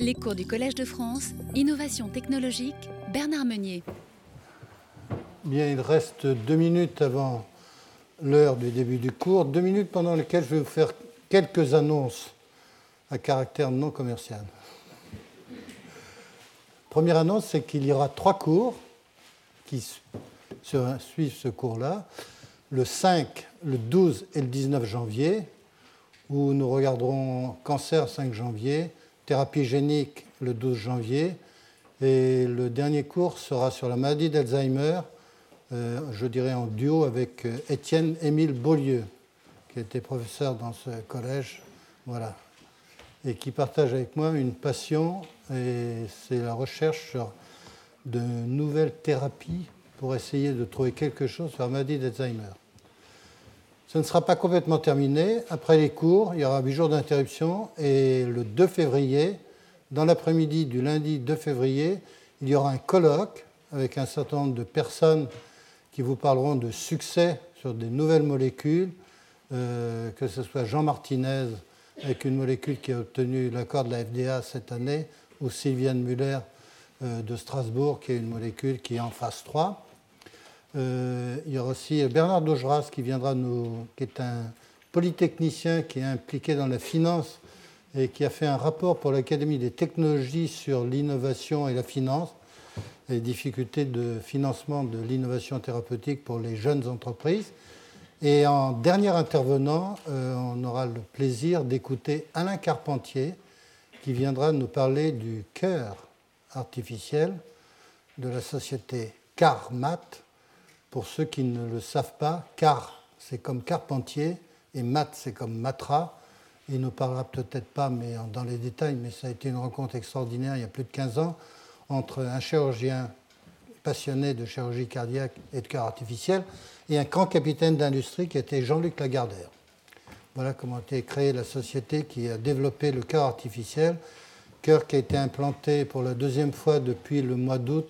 Les cours du Collège de France, Innovation technologique, Bernard Meunier. Bien, il reste deux minutes avant l'heure du début du cours, deux minutes pendant lesquelles je vais vous faire quelques annonces à caractère non commercial. Première annonce, c'est qu'il y aura trois cours qui suivent ce cours-là, le 5, le 12 et le 19 janvier, où nous regarderons cancer 5 janvier, thérapie génique le 12 janvier, et le dernier cours sera sur la maladie d'Alzheimer, euh, je dirais en duo avec euh, Étienne Émile Beaulieu, qui était professeur dans ce collège, voilà, et qui partage avec moi une passion, et c'est la recherche de nouvelles thérapies pour essayer de trouver quelque chose sur la maladie d'Alzheimer. Ce ne sera pas complètement terminé. Après les cours, il y aura 8 jours d'interruption et le 2 février, dans l'après-midi du lundi 2 février, il y aura un colloque avec un certain nombre de personnes qui vous parleront de succès sur des nouvelles molécules, euh, que ce soit Jean Martinez avec une molécule qui a obtenu l'accord de la FDA cette année, ou Sylviane Muller euh, de Strasbourg qui est une molécule qui est en phase 3. Euh, il y aura aussi Bernard Daugeras qui viendra nous, qui est un polytechnicien qui est impliqué dans la finance et qui a fait un rapport pour l'Académie des technologies sur l'innovation et la finance, les difficultés de financement de l'innovation thérapeutique pour les jeunes entreprises. Et en dernier intervenant, euh, on aura le plaisir d'écouter Alain Carpentier qui viendra nous parler du cœur artificiel de la société CarMat, pour ceux qui ne le savent pas, car c'est comme Carpentier et Mat c'est comme Matra. Il ne parlera peut-être pas mais dans les détails, mais ça a été une rencontre extraordinaire il y a plus de 15 ans entre un chirurgien passionné de chirurgie cardiaque et de cœur artificiel et un grand capitaine d'industrie qui était Jean-Luc Lagardère. Voilà comment a été créée la société qui a développé le cœur artificiel, cœur qui a été implanté pour la deuxième fois depuis le mois d'août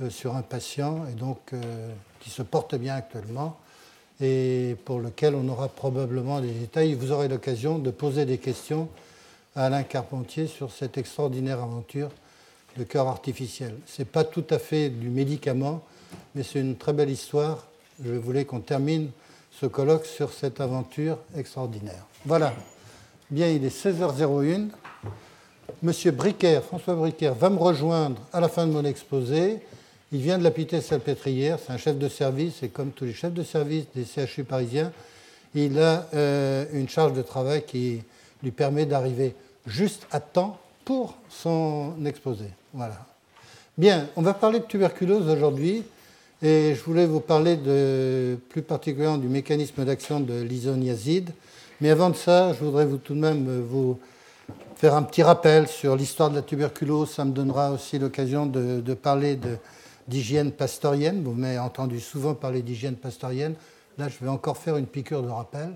euh, sur un patient et donc euh, qui se porte bien actuellement et pour lequel on aura probablement des détails. Vous aurez l'occasion de poser des questions à Alain Carpentier sur cette extraordinaire aventure de cœur artificiel. Ce n'est pas tout à fait du médicament, mais c'est une très belle histoire. Je voulais qu'on termine ce colloque sur cette aventure extraordinaire. Voilà. Bien, il est 16h01. Monsieur Bricaire, François Bricaire, va me rejoindre à la fin de mon exposé. Il vient de la Pité-Salpêtrière, c'est un chef de service, et comme tous les chefs de service des CHU parisiens, il a euh, une charge de travail qui lui permet d'arriver juste à temps pour son exposé. Voilà. Bien, on va parler de tuberculose aujourd'hui, et je voulais vous parler plus particulièrement du mécanisme d'action de l'isoniazide. Mais avant de ça, je voudrais vous, tout de même vous faire un petit rappel sur l'histoire de la tuberculose. Ça me donnera aussi l'occasion de parler de d'hygiène pastorienne. Vous m'avez entendu souvent parler d'hygiène pastorienne. Là, je vais encore faire une piqûre de rappel.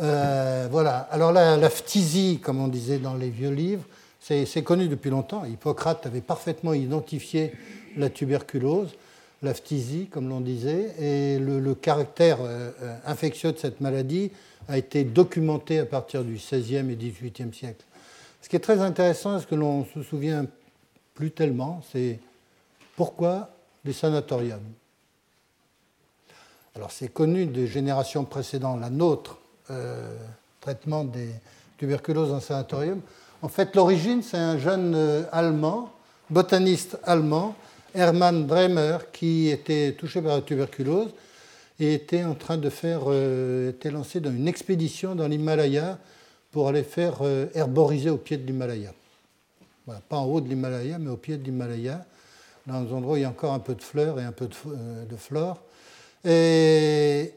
Euh, voilà. Alors là, la phtisie, comme on disait dans les vieux livres, c'est connu depuis longtemps. Hippocrate avait parfaitement identifié la tuberculose, la phtisie, comme l'on disait, et le, caractère euh, euh, infectieux de cette maladie a été documenté à partir du XVIe et XVIIIe siècle. Ce qui est très intéressant, ce que l'on se souvient plus tellement, c'est pourquoi les sanatoriums Alors c'est connu des générations précédentes, la nôtre, euh, traitement des tuberculoses en sanatorium. En fait, l'origine, c'est un jeune euh, allemand, botaniste allemand, Hermann Dremer, qui était touché par la tuberculose et était en train de faire, euh, était lancé dans une expédition dans l'Himalaya pour aller faire herboriser au pied de l'Himalaya. pas en haut de l'Himalaya, mais au pied de l'Himalaya dans des endroits où il y a encore un peu de fleurs et un peu de, euh, flore. Et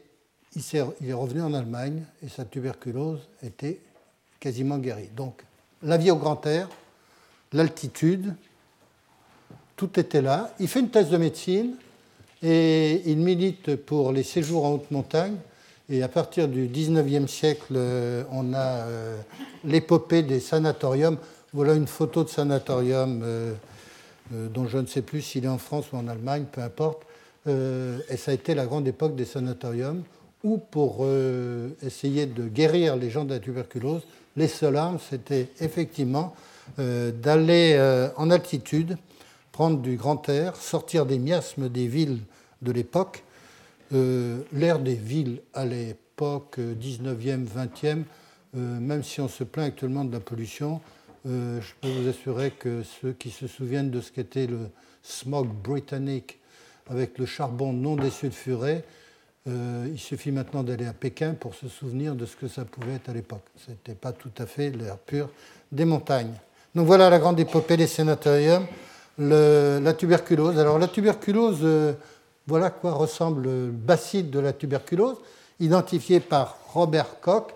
il, est revenu en Allemagne et sa tuberculose était quasiment guérie. Donc la vie au grand air, l'altitude, tout était là. Il fait une thèse de médecine et il milite pour les séjours en haute montagne. Et à partir du 19e siècle, euh, on a euh, l'épopée des sanatoriums. Voilà une photo de sanatorium dont je ne sais plus s'il est en France ou en Allemagne, peu importe. Euh, et ça a été la grande époque des sanatoriums, où pour euh, essayer de guérir les gens de la tuberculose, les seules armes, c'était effectivement d'aller en altitude, prendre du grand air, sortir des miasmes des villes de l'époque. L'air des villes à l'époque 19e, 20e, même si on se plaint actuellement de la pollution, je peux vous assurer que ceux qui se souviennent de ce qu'était le smog britannique avec le charbon non désulfuré, euh, il suffit maintenant d'aller à Pékin pour se souvenir de ce que ça pouvait être à l'époque. Ce n'était pas tout à fait l'air pur des montagnes. Donc voilà la grande épopée des sénatoriums, la tuberculose. Alors la tuberculose, euh, voilà à quoi ressemble le bacille de la tuberculose, identifié par Robert Koch.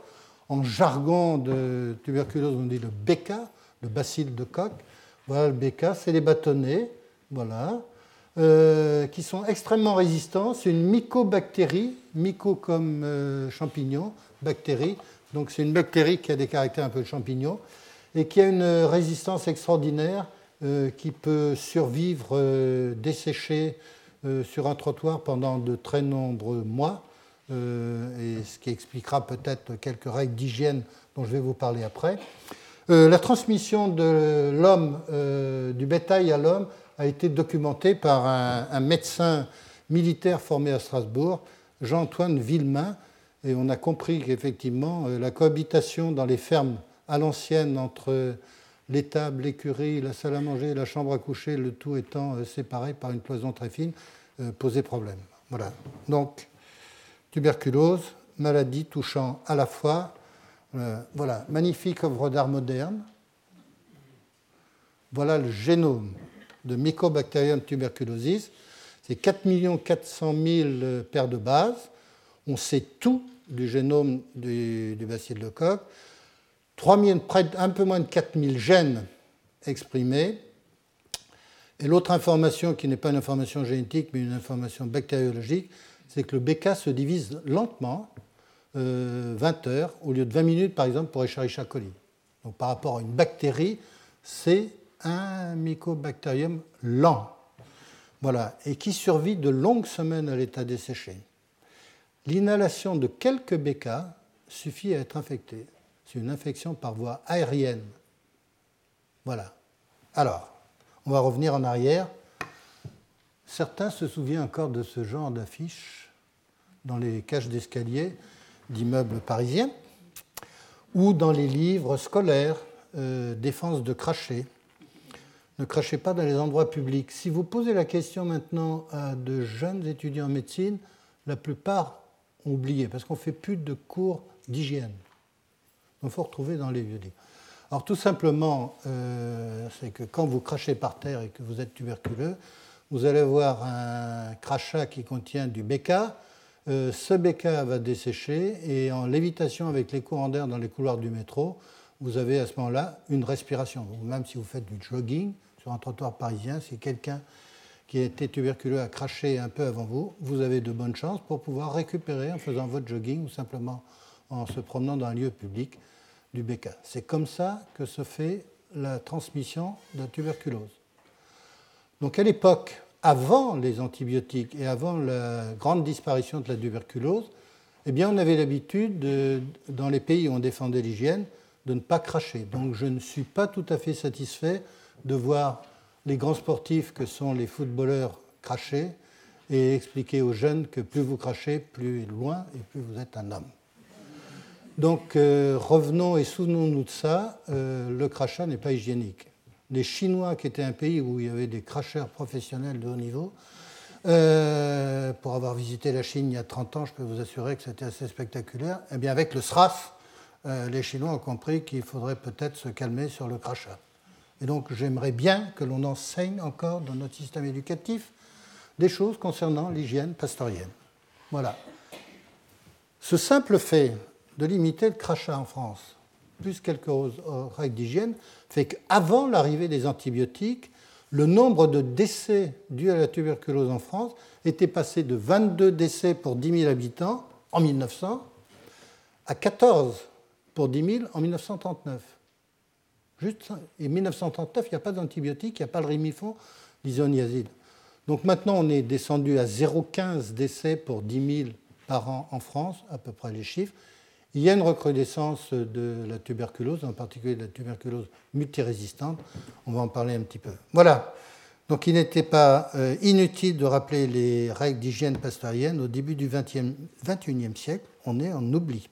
En jargon de tuberculose, on dit le BK, le bacille de Koch. Voilà le BK, c'est les bâtonnets. Voilà. Euh, qui sont extrêmement résistants. C'est une mycobactérie, myco comme euh, champignon, bactérie. Donc c'est une bactérie qui a des caractères un peu de champignon et qui a une résistance extraordinaire euh, qui peut survivre desséchée sur un trottoir pendant de très nombreux mois, et ce qui expliquera peut-être quelques règles d'hygiène dont je vais vous parler après. La transmission de l'homme, du bétail à l'homme, a été documenté par un, médecin militaire formé à Strasbourg, Jean-Antoine Villemain, et on a compris qu'effectivement, euh, la cohabitation dans les fermes à l'ancienne entre l'étable, l'écurie, la salle à manger, la chambre à coucher, le tout étant euh, séparé par une cloison très fine, euh, posait problème. Voilà. Donc, tuberculose, maladie touchant à la fois, voilà, magnifique œuvre d'art moderne. Voilà le génome de Mycobacterium tuberculosis. C'est 4 400 000 paires de bases. On sait tout du génome du, du bacille de coque. un peu moins de 4 000 gènes exprimés. Et l'autre information, qui n'est pas une information génétique, mais une information bactériologique, c'est que le BK se divise lentement, 20 euh, heures, au lieu de 20 minutes, par exemple, pour Escherichia coli. Donc par rapport à une bactérie, c'est un mycobacterium lent, voilà, et qui survit de longues semaines à l'état desséché. L'inhalation de quelques bécas suffit à être infecté. C'est une infection par voie aérienne. Voilà. Alors, on va revenir en arrière. Certains se souviennent encore de ce genre d'affiches dans les cages d'escalier d'immeubles parisiens ou dans les livres scolaires, euh, défense de cracher ne crachez pas dans les endroits publics. Si vous posez la question maintenant à de jeunes étudiants en médecine, la plupart ont oublié parce qu'on ne fait plus de cours d'hygiène. Il faut retrouver dans les vieux livres. Alors tout simplement, euh, c'est que quand vous crachez par terre et que vous êtes tuberculeux, vous allez avoir un crachat qui contient du BK. Euh, ce BK va dessécher et en lévitation avec les courants d'air dans les couloirs du métro, vous avez à ce moment-là une respiration. Même si vous faites du jogging, sur un trottoir parisien, si quelqu'un qui été tuberculeux a craché un peu avant vous, vous avez de bonnes chances pour pouvoir récupérer en faisant votre jogging ou simplement en se promenant dans un lieu public du BK. C'est comme ça que se fait la transmission de la tuberculose. Donc à l'époque, avant les antibiotiques et avant la grande disparition de la tuberculose, eh on avait l'habitude, dans les pays où on défendait l'hygiène, de ne pas cracher. Donc je ne suis pas tout à fait satisfait de voir les grands sportifs que sont les footballeurs cracher et expliquer aux jeunes que plus vous crachez, plus loin et plus vous êtes un homme. Donc euh, revenons et souvenons-nous de ça, euh, le crachat n'est pas hygiénique. Les Chinois, qui étaient un pays où il y avait des cracheurs professionnels de haut niveau, euh, pour avoir visité la Chine il y a 30 ans, je peux vous assurer que c'était assez spectaculaire, eh bien avec le SRAS, les Chinois ont compris qu'il faudrait peut-être se calmer sur le crachat. Et donc j'aimerais bien que l'on enseigne encore dans notre système éducatif des choses concernant l'hygiène pastorienne. Voilà. Ce simple fait de limiter le crachat en France, plus quelques règles d'hygiène, fait qu'avant l'arrivée des antibiotiques, le nombre de décès dus à la tuberculose en France était passé de 22 décès pour 10 000 habitants en 1900 à 14 pour 10 000 en 1939. Juste, et 1939, il n'y a pas d'antibiotiques, il n'y a pas le rimifon, l'isoniazide. Donc maintenant, on est descendu à 0,15 décès pour 10 000 par an en France, à peu près les chiffres. Il y a une recrudescence de la tuberculose, en particulier de la tuberculose multirésistante. On va en parler un petit peu. Voilà. Donc il n'était pas euh, inutile de rappeler les règles d'hygiène pasteurienne au début du XXIe siècle. On est en oubli.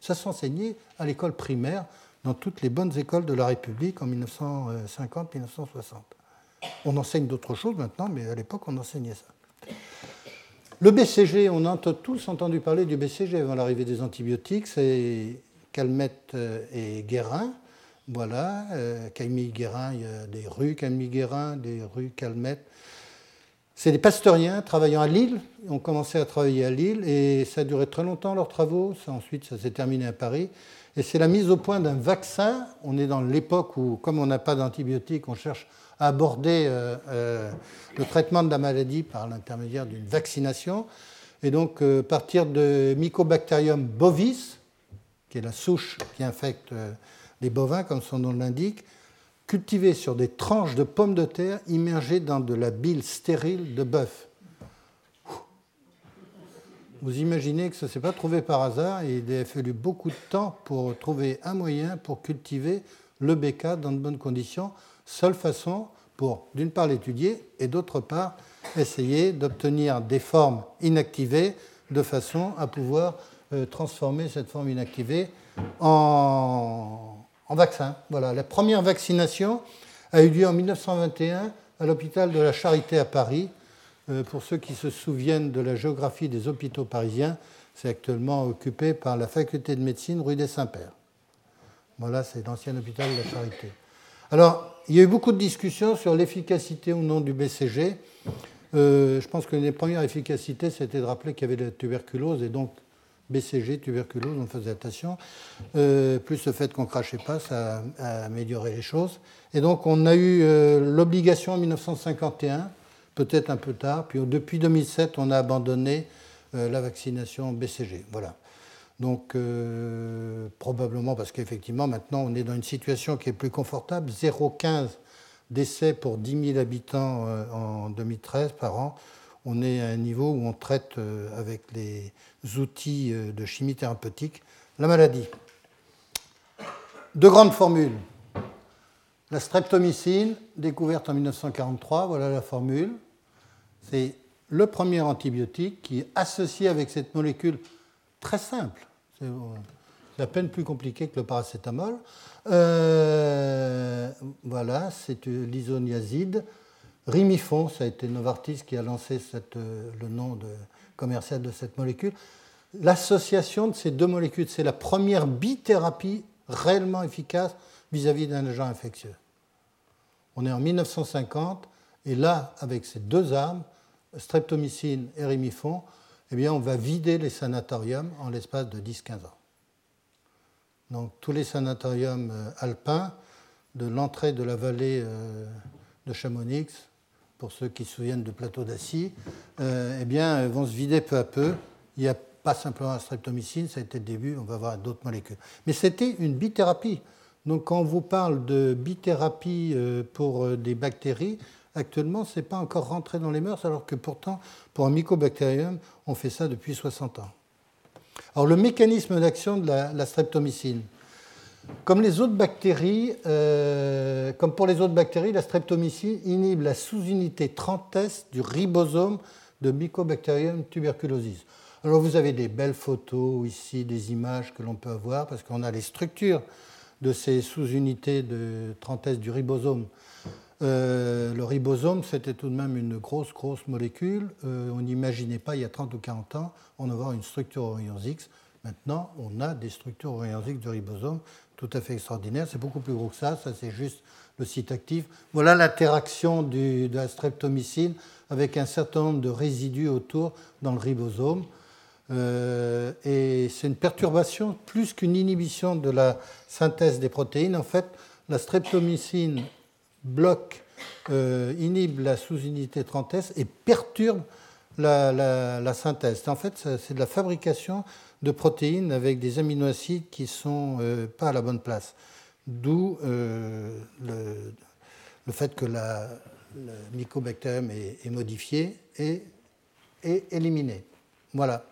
Ça s'enseignait à l'école primaire dans toutes les bonnes écoles de la République en 1950-1960. On enseigne d'autres choses maintenant, mais à l'époque on enseignait ça. Le BCG, on a tous entendu parler du BCG avant l'arrivée des antibiotiques, c'est Calmette euh, et Guérin. Voilà, euh, Camille Guérin, il y a des rues Camille Guérin, des rues Calmette. C'est des pasteuriens travaillant à Lille, ils ont commencé à travailler à Lille et ça a duré très longtemps leurs travaux, ensuite ça s'est terminé à Paris. Et c'est la mise au point d'un vaccin, on est dans l'époque où comme on n'a pas d'antibiotiques, on cherche aborder euh, euh, le traitement de la maladie par l'intermédiaire d'une vaccination. Et donc, euh, partir de Mycobacterium bovis, qui est la souche qui infecte les bovins, comme son nom l'indique, cultivé sur des tranches de pommes de terre immergées dans de la bile stérile de bœuf. Vous imaginez que ça ne s'est pas trouvé par hasard et il a fallu beaucoup de temps pour trouver un moyen pour cultiver le BK dans de bonnes conditions seule façon pour, d'une part, l'étudier et d'autre part, essayer d'obtenir des formes inactivées de façon à pouvoir euh, transformer cette forme inactivée en, vaccin. Voilà, la première vaccination a eu lieu en 1921 à l'hôpital de la Charité à Paris. Euh, pour ceux qui se souviennent de la géographie des hôpitaux parisiens, c'est actuellement occupé par la faculté de médecine rue des Saints-Pères. Voilà, c'est l'ancien hôpital de la Charité. Alors, il y a eu beaucoup de discussions sur l'efficacité ou non du BCG. Euh, je pense que les premières efficacités, c'était de rappeler qu'il y avait la tuberculose et donc BCG, tuberculose, on faisait attention. Euh, plus le fait qu'on ne crachait pas, ça a, amélioré les choses. Et donc on a eu euh, l'obligation en 1951, peut-être un peu tard, puis depuis 2007, on a abandonné la vaccination BCG. Voilà. Donc, euh, probablement parce qu'effectivement, maintenant, on est dans une situation qui est plus confortable. 0,15 décès pour 10 000 habitants euh, en 2013 par an. On est à un niveau où on traite euh, avec les outils de chimie thérapeutique la maladie. Deux grandes formules. La streptomycine, découverte en 1943, voilà la formule. C'est le premier antibiotique qui associé avec cette molécule très simple. C'est à peine plus compliqué que le paracétamol. Euh, voilà, c'est l'isoniazide. Rimifon, ça a été Novartis qui a lancé euh, le nom commercial de cette molécule. L'association de ces deux molécules, c'est la première bithérapie réellement efficace vis-à-vis d'un agent infectieux. On est en 1950, et là, avec ces deux armes, streptomycine et rimifon, eh on va vider les sanatoriums en l'espace de 10-15 ans. Donc, tous les sanatoriums euh, alpins, de l'entrée de la vallée euh, de Chamonix, pour ceux qui se souviennent du plateau d'Assis, euh, eh vont se vider peu à peu. Il n'y a pas simplement la streptomycine, ça a été le début, on va voir d'autres molécules. Mais c'était une bithérapie. Donc, quand on vous parle de bithérapie pour des bactéries, actuellement, ce n'est pas encore rentré dans les mœurs, alors que pourtant, pour un mycobactérium, on fait ça depuis 60 ans. Alors, le mécanisme d'action de la, streptomycine. Comme, euh, comme pour les autres bactéries, la streptomycine inhibe la sous-unité 30S du ribosome de Mycobacterium tuberculosis. Alors vous avez des belles photos ici, des images que l'on peut avoir, parce qu'on a les structures de ces sous-unités de 30S du ribosome euh, le ribosome, c'était tout de même une grosse, grosse molécule. Euh, on n'imaginait pas, il y a 30 ou 40 ans, en avoir une structure rayons X. Maintenant, on a des structures rayons X du ribosome tout à fait extraordinaires. C'est beaucoup plus gros que ça. Ça, c'est juste le site actif. Voilà l'interaction de la streptomycine avec un certain nombre de résidus autour dans le ribosome. Euh, et c'est une perturbation plus qu'une inhibition de la synthèse des protéines. En fait, la streptomycine bloque, euh, inhibe la sous-unité 30S et perturbe la, synthèse. En fait, c'est de la fabrication de protéines avec des aminoacides qui ne sont euh, pas à la bonne place. D'où euh, le, fait que la, le mycobacterium est, modifié et, est éliminé. Voilà.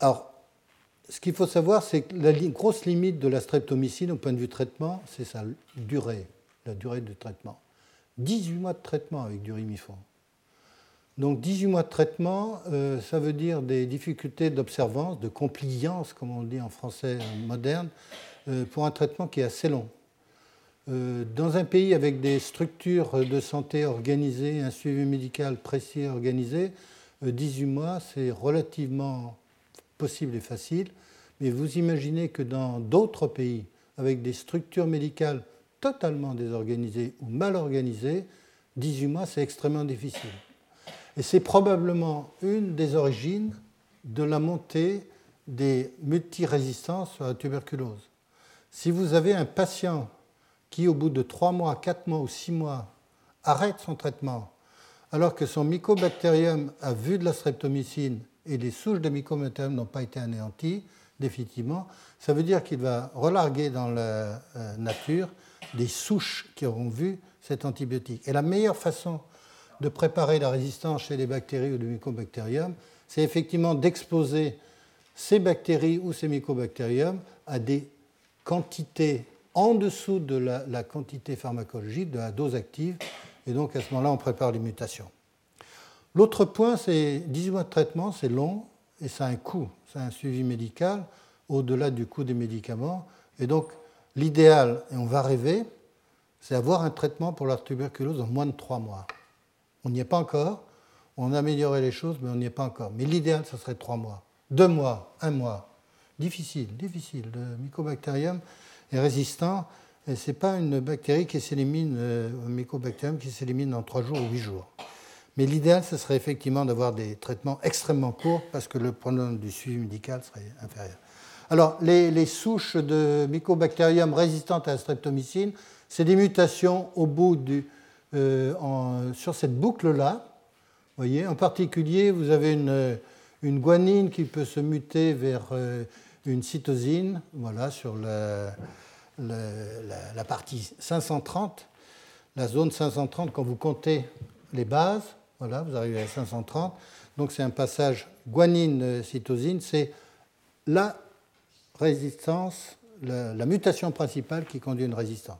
Alors, ce qu'il faut savoir, c'est que la grosse limite de la streptomycine au point de vue traitement, c'est sa durée, la durée de traitement. 18 mois de traitement avec du rimifon. Donc 18 mois de traitement, euh, ça veut dire des difficultés d'observance, de compliance, comme on dit en français moderne, euh, pour un traitement qui est assez long. Euh, dans un pays avec des structures de santé organisées, un suivi médical précis et organisé, 18 mois, c'est relativement possible et facile. Mais vous imaginez que dans d'autres pays, avec des structures médicales totalement désorganisées ou mal organisées, 18 mois, c'est extrêmement difficile. Et c'est probablement une des origines de la montée des multirésistances sur la tuberculose. Si vous avez un patient qui, au bout de 3 mois, 4 mois ou 6 mois, arrête son traitement, alors que son mycobactérium a vu de la streptomycine et les souches de mycobactérium n'ont pas été anéanties définitivement, ça veut dire qu'il va relarguer dans la euh, nature des souches qui auront vu cet antibiotique. Et la meilleure façon de préparer la résistance chez les bactéries ou le mycobactérium, c'est effectivement d'exposer ces bactéries ou ces mycobactériums à des quantités en dessous de la, quantité pharmacologique, de la dose active, et donc à ce moment-là, on prépare les mutations. L'autre point, c'est 18 mois de traitement, c'est long et ça a un coût, a un suivi médical au-delà du coût des médicaments. Et donc, l'idéal, et on va rêver, c'est avoir un traitement pour la tuberculose en moins de 3 mois. On n'y est pas encore. On a amélioré les choses, mais on n'y est pas encore. Mais l'idéal, ce serait trois mois. Deux mois, un mois. Difficile, difficile. Le mycobacterium est résistant. Et ce n'est pas une bactérie qui s'élimine, euh, un mycobacterium qui s'élimine en trois jours ou huit jours. Mais l'idéal, ce serait effectivement d'avoir des traitements extrêmement courts parce que le problème du suivi médical serait inférieur. Alors, les, souches de mycobacterium résistantes à la streptomycine, c'est des mutations au bout du, euh, sur cette boucle-là. voyez, en particulier, vous avez une, guanine qui peut se muter vers euh, une cytosine, voilà, sur la, partie 530. La zone 530, quand vous comptez les bases, voilà, vous arrivez à 530. Donc c'est un passage guanine-cytosine, c'est la résistance, la, mutation principale qui conduit à une résistance.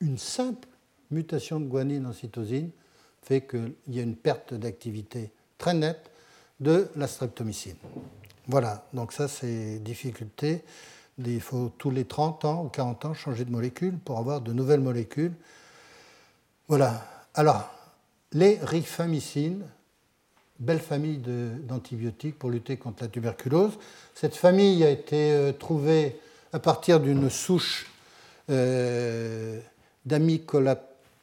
Une simple mutation de guanine en cytosine fait qu'il y a une perte d'activité très nette de la streptomycine. Voilà, donc ça c'est difficulté. Il faut tous les 30 ans ou 40 ans changer de molécule pour avoir de nouvelles molécules. Voilà. Alors, les rifamycines, belle famille d'antibiotiques pour lutter contre la tuberculose. Cette famille a été euh, trouvée à partir d'une souche euh,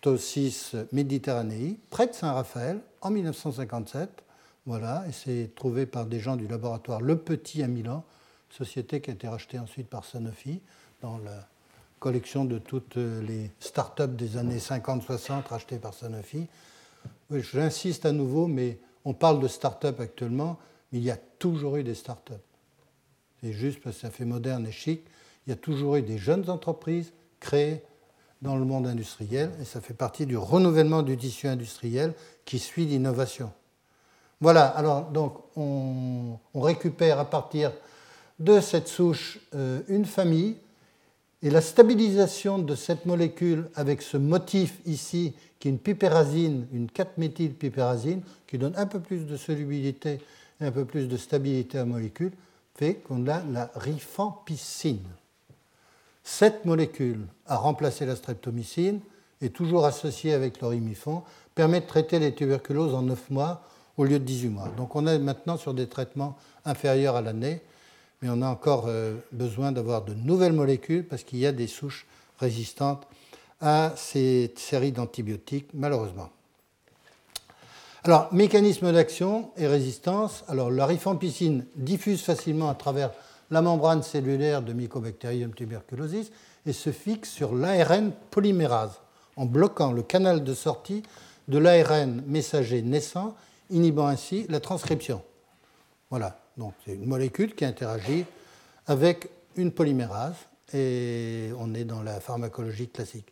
Ptosis méditerranéi, près de Saint-Raphaël, en 1957. Voilà, et c'est trouvé par des gens du laboratoire Le Petit à Milan, société qui a été rachetée ensuite par Sanofi dans la collection de toutes les start-up des années 50-60 rachetées par Sanofi. J'insiste à nouveau, mais on parle de start-up actuellement, mais il y a toujours eu des start-up. C'est juste parce que ça fait moderne et chic. Il y a toujours eu des jeunes entreprises créées dans le monde industriel et ça fait partie du renouvellement du tissu industriel qui suit l'innovation. Voilà, alors donc on, récupère à partir de cette souche euh, une famille et la stabilisation de cette molécule avec ce motif ici qui est une pipérazine, une 4-méthylpipérazine qui donne un peu plus de solubilité et un peu plus de stabilité à la molécule fait qu'on a la rifampicine. Cette molécule a remplacé la streptomycine et toujours associée avec l'orimifon, permet de traiter les tuberculoses en 9 mois au lieu de 18 mois. Donc on est maintenant sur des traitements inférieurs à l'année, mais on a encore euh, besoin d'avoir de nouvelles molécules parce qu'il y a des souches résistantes à ces séries d'antibiotiques, malheureusement. Alors, mécanisme d'action et résistance. Alors, la rifampicine diffuse facilement à travers la membrane cellulaire de Mycobacterium tuberculosis et se fixe sur l'ARN polymérase en bloquant le canal de sortie de l'ARN messager naissant, inhibant ainsi la transcription. Voilà, donc c'est une molécule qui interagit avec une polymérase et on est dans la pharmacologie classique.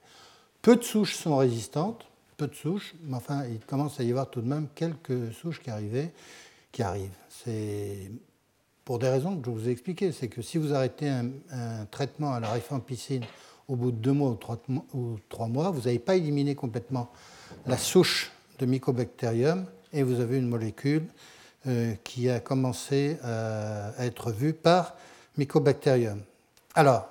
Peu de souches sont résistantes, peu de souches, mais enfin il commence à y avoir tout de même quelques souches qui, arrivent. Qui arrivent. C'est pour des raisons que je vous ai expliquées. C'est que si vous arrêtez un, traitement à la rifampicine au bout de deux mois ou trois, mois, vous n'avez pas éliminé complètement la souche de Mycobacterium et vous avez une molécule qui a commencé à, être vue par Mycobacterium. Alors,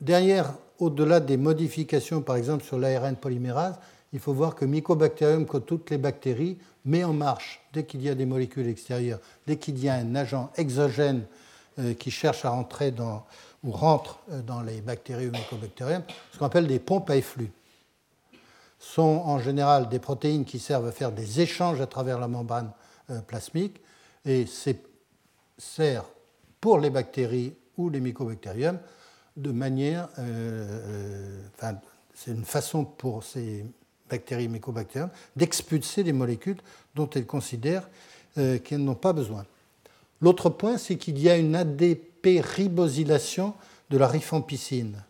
derrière, au-delà des modifications, par exemple sur l'ARN polymérase, il faut voir que Mycobacterium, comme toutes les bactéries, met en marche, dès qu'il y a des molécules extérieures, dès qu'il y a un agent exogène euh, qui cherche à rentrer dans, ou rentre euh, dans les bactéries ou ce qu'on appelle des pompes à efflux. sont en général des protéines qui servent à faire des échanges à travers la membrane euh, plasmique et sert pour les bactéries ou les mycobactériums de manière, enfin, c'est une façon pour ces bactéries mycobactériennes, d'expulser des molécules dont elles considèrent euh, qu'elles n'ont pas besoin. L'autre point, c'est qu'il y a une ADP-ribosylation de la rifampicine.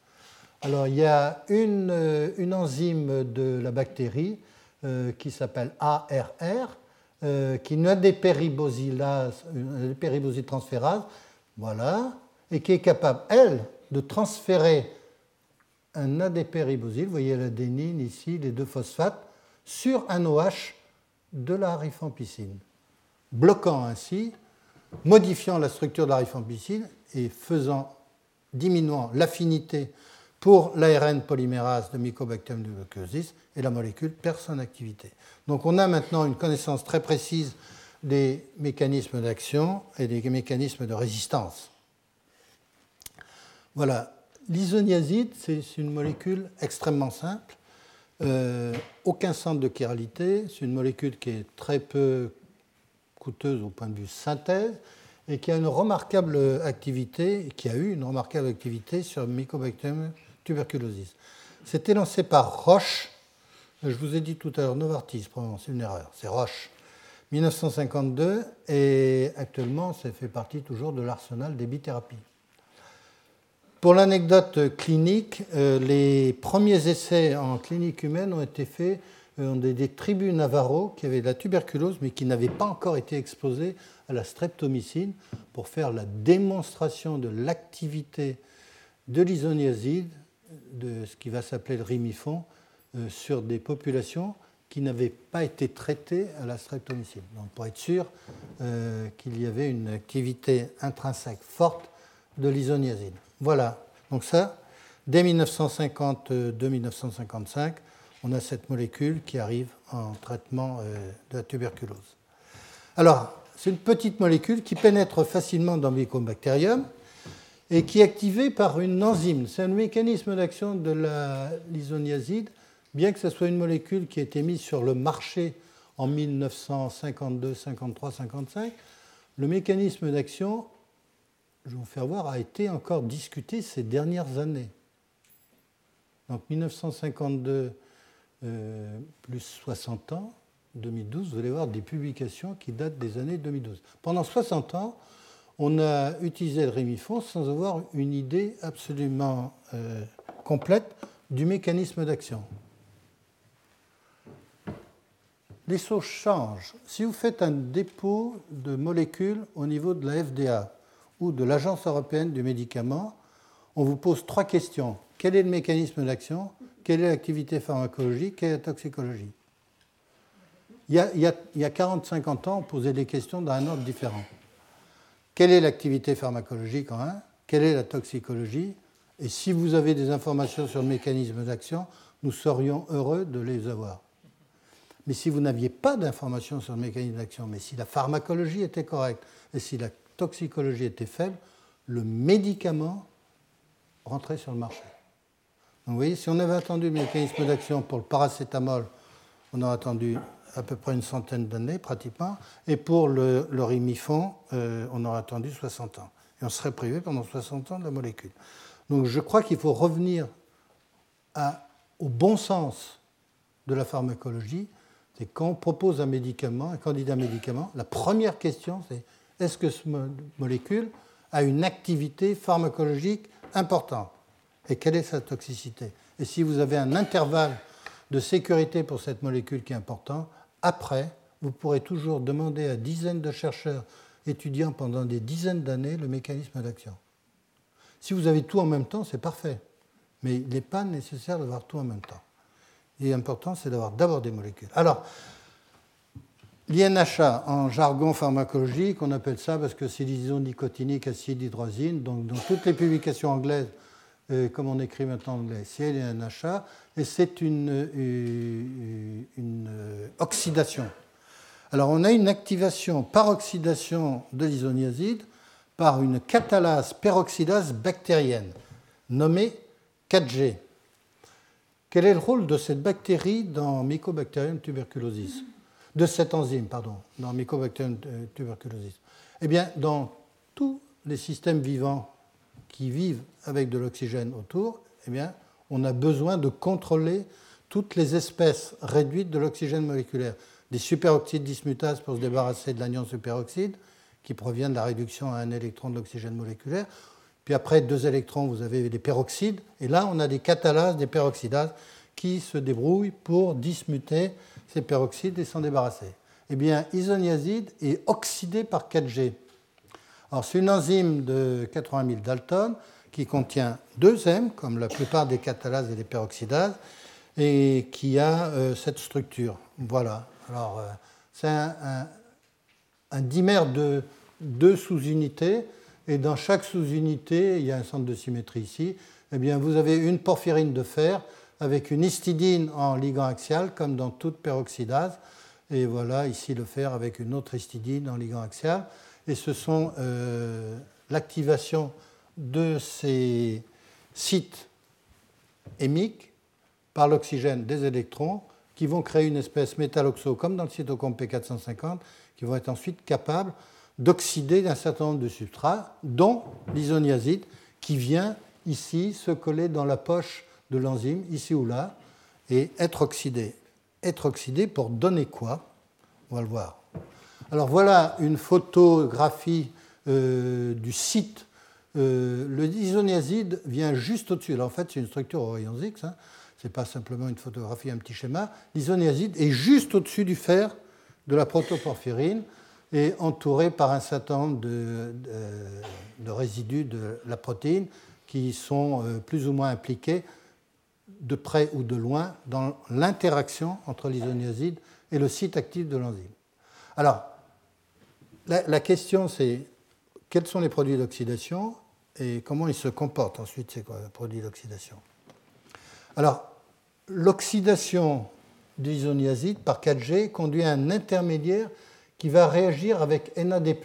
Alors, il y a une, euh, une enzyme de la bactérie euh, qui s'appelle ARR, qui est une ADP-ribosylase, une ADP-ribosyltransférase, voilà, et qui est capable, elle, de transférer un ADP-ribosyl, vous voyez l'adénine ici, les deux phosphates, sur un OH de la rifampicine, bloquant ainsi, modifiant la structure de la rifampicine et faisant, diminuant l'affinité pour l'ARN polymérase de Mycobacterium tuberculosis et la molécule perd son activité. Donc on a maintenant une connaissance très précise des mécanismes d'action et des mécanismes de résistance. Voilà, L'isoniazide, c'est une molécule extrêmement simple, euh, aucun centre de chiralité, c'est une molécule qui est très peu coûteuse au point de vue synthèse et qui a une remarquable activité, qui a eu une remarquable activité sur Mycobacterium tuberculosis. C'était lancé par Roche, je vous ai dit tout à l'heure Novartis, c'est une erreur, c'est Roche, 1952, et actuellement ça fait partie toujours de l'arsenal des bithérapies. Pour l'anecdote clinique, euh, les premiers essais en clinique humaine ont été faits dans euh, des, tribus Navarro qui avaient de la tuberculose mais qui n'avaient pas encore été exposés à la streptomycine pour faire la démonstration de l'activité de l'isoniazide, de ce qui va s'appeler le rimifon, euh, sur des populations qui n'avaient pas été traitées à la streptomycine. Donc pour être sûr qu'il y avait une activité intrinsèque forte de l'isoniazide. Voilà, donc ça, dès 1950-1955, on a cette molécule qui arrive en traitement euh, de la tuberculose. Alors, c'est une petite molécule qui pénètre facilement dans le mycobacterium et qui est activée par une enzyme. C'est un mécanisme d'action de l'isoniazide, bien que ce soit une molécule qui a été mise sur le marché en 1952, 53, 55. Le mécanisme d'action je vais vous faire voir, a été encore discuté ces dernières années. Donc 1952 euh, plus 60 ans, 2012, vous allez voir des publications qui datent des années 2012. Pendant 60 ans, on a utilisé le rémifon sans avoir une idée absolument euh, complète du mécanisme d'action. Les choses changent. Si vous faites un dépôt de molécules au niveau de la FDA, ou de l'Agence européenne du médicament, on vous pose trois questions. Quel est le mécanisme d'action? Quelle est l'activité pharmacologique? Quelle est la toxicologie? Il y, a, il, y a, 40-50 ans, on posait des questions d'un ordre différent. Quelle est l'activité pharmacologique en un? Quelle est la toxicologie? Et si vous avez des informations sur le mécanisme d'action, nous serions heureux de les avoir. Mais si vous n'aviez pas d'informations sur le mécanisme d'action, mais si la pharmacologie était correcte, et si la toxicologie était faible, le médicament rentrait sur le marché. Donc vous voyez, si on avait attendu le mécanisme d'action pour le paracétamol, on aurait attendu à peu près une centaine d'années pratiquement, et pour le, rimifon, euh, on aurait attendu 60 ans. Et on serait privé pendant 60 ans de la molécule. Donc je crois qu'il faut revenir au bon sens de la pharmacologie, c'est quand on propose un médicament, un candidat médicament, la première question c'est est-ce que cette molécule a une activité pharmacologique importante? Et quelle est sa toxicité? Et si vous avez un intervalle de sécurité pour cette molécule qui est important, après, vous pourrez toujours demander à dizaines de chercheurs étudiant pendant des dizaines d'années le mécanisme d'action. Si vous avez tout en même temps, c'est parfait. Mais il n'est pas nécessaire d'avoir tout en même temps. L'important, c'est d'avoir d'abord des molécules. Alors, l'INHA, en jargon pharmacologique, on appelle ça parce que c'est nicotinique acide hydrosine. Donc, dans toutes les publications anglaises, comme on écrit maintenant en anglais, c'est l'INHA. Et c'est une, euh, une, euh, oxydation. Alors, on a une activation par oxydation de l'isoniazide par une catalase peroxydase bactérienne nommée 4G. Quel est le rôle de cette bactérie dans Mycobacterium tuberculosis? De cette enzyme, pardon, dans Mycobacterium tuberculosis? Eh bien, dans tous les systèmes vivants qui vivent avec de l'oxygène autour, eh bien, on a besoin de contrôler toutes les espèces réduites de l'oxygène moléculaire. Des superoxydes dismutases pour se débarrasser de l'anion superoxyde, qui provient de la réduction à un électron de l'oxygène moléculaire. Puis après deux électrons, vous avez des peroxydes. Et là, on a des catalases, des peroxydases qui se débrouillent pour dismuter ces peroxydes et s'en débarrasser. Eh bien, isoniazide est oxydé par 4G. Alors, c'est une enzyme de 80 000 Dalton qui contient deux M, comme la plupart des catalases et des peroxydases, et qui a euh, cette structure. Voilà. Alors, euh, c'est un, un dimère de deux sous-unités, et dans chaque sous-unité, il y a un centre de symétrie ici, eh bien, vous avez une porphyrine de fer avec une histidine en ligand axial, comme dans toute peroxydase. Et voilà ici le fer avec une autre histidine en ligand axial. Et ce sont euh, l'activation de ces sites hémiques par l'oxygène des électrons qui vont créer une espèce métalloxo comme dans le cytochrome P450 qui vont être ensuite capables d'oxyder un certain nombre de substrats, dont l'isoniazide, qui vient ici se coller dans la poche de l'enzyme, ici ou là, et être oxydé. Être oxydé pour donner quoi? On va le voir. Alors voilà une photographie euh, du site. Euh, le vient juste au-dessus. en fait, c'est une structure au rayons X. Ce n'est pas simplement une photographie, un petit schéma. L'isoniazide est juste au-dessus du fer de la protoporphyrine est entouré par un certain nombre de, résidus de la protéine qui sont euh, plus ou moins impliqués de près ou de loin dans l'interaction entre l'isoniazide et le site actif de l'enzyme. Alors, la, question c'est quels sont les produits d'oxydation et comment ils se comportent ensuite ces produits d'oxydation? Alors, l'oxydation d'isoniazide par 4G conduit à un intermédiaire qui va réagir avec NAD+.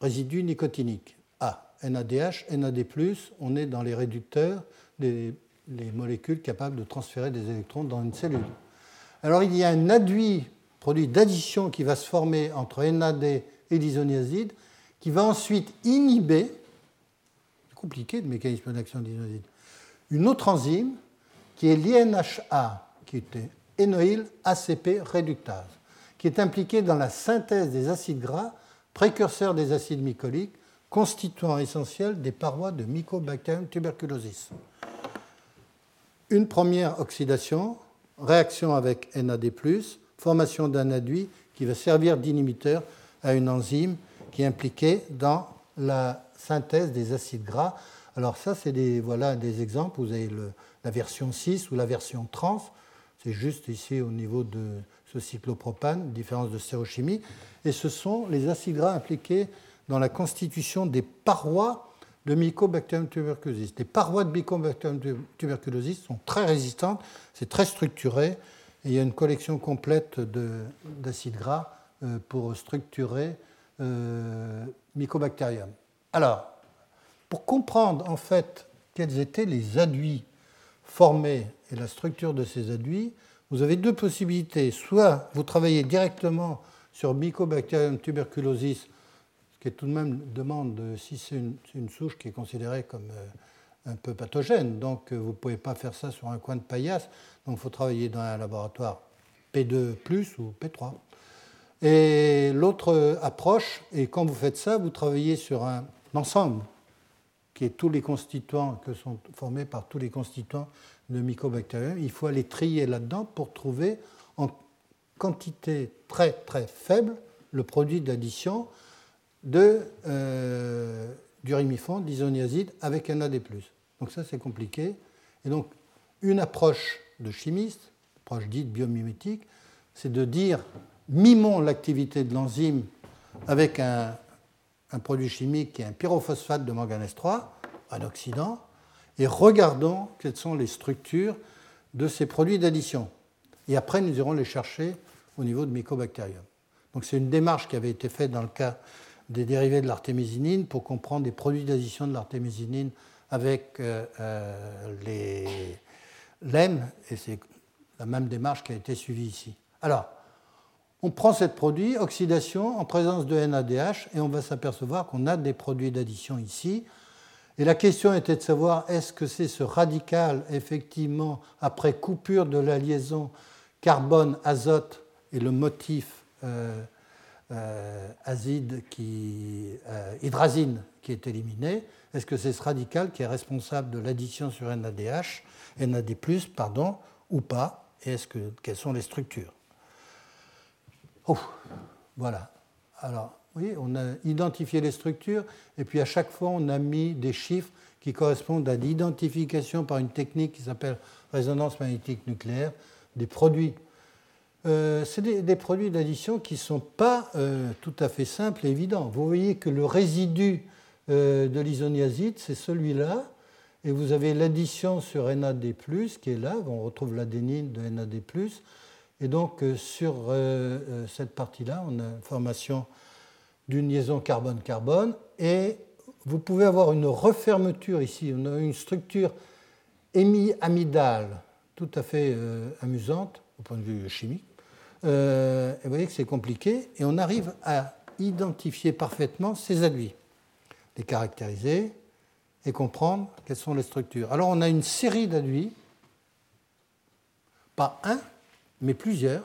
Résidu nicotinique. A, NADH, NAD+, on est dans les réducteurs des les molécules capables de transférer des électrons dans une cellule. Alors il y a un aduit, produit d'addition qui va se former entre NAD et l'isoniazide, qui va ensuite inhiber, c'est compliqué le mécanisme d'action de l'isoniazide, une autre enzyme qui est l'INHA, qui était énoïl ACP réductase, qui est impliquée dans la synthèse des acides gras, précurseurs des acides mycoliques, constituant essentiel des parois de Mycobacterium tuberculosis. Une première oxydation, réaction avec NAD+, formation d'un aduit qui va servir d'inhibiteur à une enzyme qui est impliquée dans la synthèse des acides gras. Alors ça, c'est des, voilà, des exemples. Vous avez la version 6 ou la version trans. C'est juste ici au niveau de ce cyclopropane, différence de stérochimie. Et ce sont les acides gras impliqués dans la constitution des parois de Mycobacterium tuberculosis. Les parois de Mycobacterium tuberculosis sont très résistantes, c'est très structuré, et il y a une collection complète d'acides gras euh, pour structurer euh, Mycobacterium. Alors, pour comprendre en fait quels étaient les aduits formés et la structure de ces aduits, vous avez deux possibilités. Soit vous travaillez directement sur Mycobacterium tuberculosis, qui tout de même demande si c'est une, souche qui est considérée comme euh, un peu pathogène. Donc euh, vous ne pouvez pas faire ça sur un coin de paillasse. Donc il faut travailler dans un laboratoire P2 ou P3. Et l'autre approche, et quand vous faites ça, vous travaillez sur un ensemble qui est tous les constituants, que sont formés par tous les constituants de Mycobacterium. Il faut aller trier là-dedans pour trouver en quantité très très faible le produit d'addition de euh, d'isoniazide avec NAD+. Donc ça c'est compliqué. Et donc une approche de chimiste, approche dite biomimétique, c'est de dire mimons l'activité de l'enzyme avec un, un, produit chimique qui est un pyrophosphate de manganèse 3, un oxydant, et regardons quelles sont les structures de ces produits d'addition. Et après, nous irons les chercher au niveau de mycobacterium. Donc c'est une démarche qui avait été faite dans le cas des dérivés de l'artémisinine pour comprendre les produits d'addition de l'artémisinine avec euh, euh, les l'EM, et c'est la même démarche qui a été suivie ici. Alors, on prend ce produit, oxydation en présence de NADH, et on va s'apercevoir qu'on a des produits d'addition ici. Et la question était de savoir est-ce que c'est ce radical, effectivement, après coupure de la liaison carbone-azote et le motif euh, azide qui, euh, hydrazine qui est éliminé, est-ce que c'est ce radical qui est responsable de l'addition sur NADH, NAD+, pardon, ou pas Et quelles sont les structures? Voilà. Alors, oui, on a identifié les structures et puis à chaque fois on a mis des chiffres qui correspondent à l'identification par une technique qui s'appelle résonance magnétique nucléaire des produits. Euh, c'est des, produits d'addition qui ne sont pas euh, tout à fait simples et évidents. Vous voyez que le résidu euh, de l'isoniazide, c'est celui-là, et vous avez l'addition sur NAD, qui est là, on retrouve l'adénine de NAD. Et donc sur cette partie-là, on a une formation d'une liaison carbone-carbone. Et vous pouvez avoir une refermeture ici. On a une structure hémi-amidale tout à fait amusante au point de vue chimique. Euh, vous voyez que c'est compliqué. Et on arrive à identifier parfaitement ces aduits, les caractériser et comprendre quelles sont les structures. Alors on a une série d'aduits, pas un, mais plusieurs,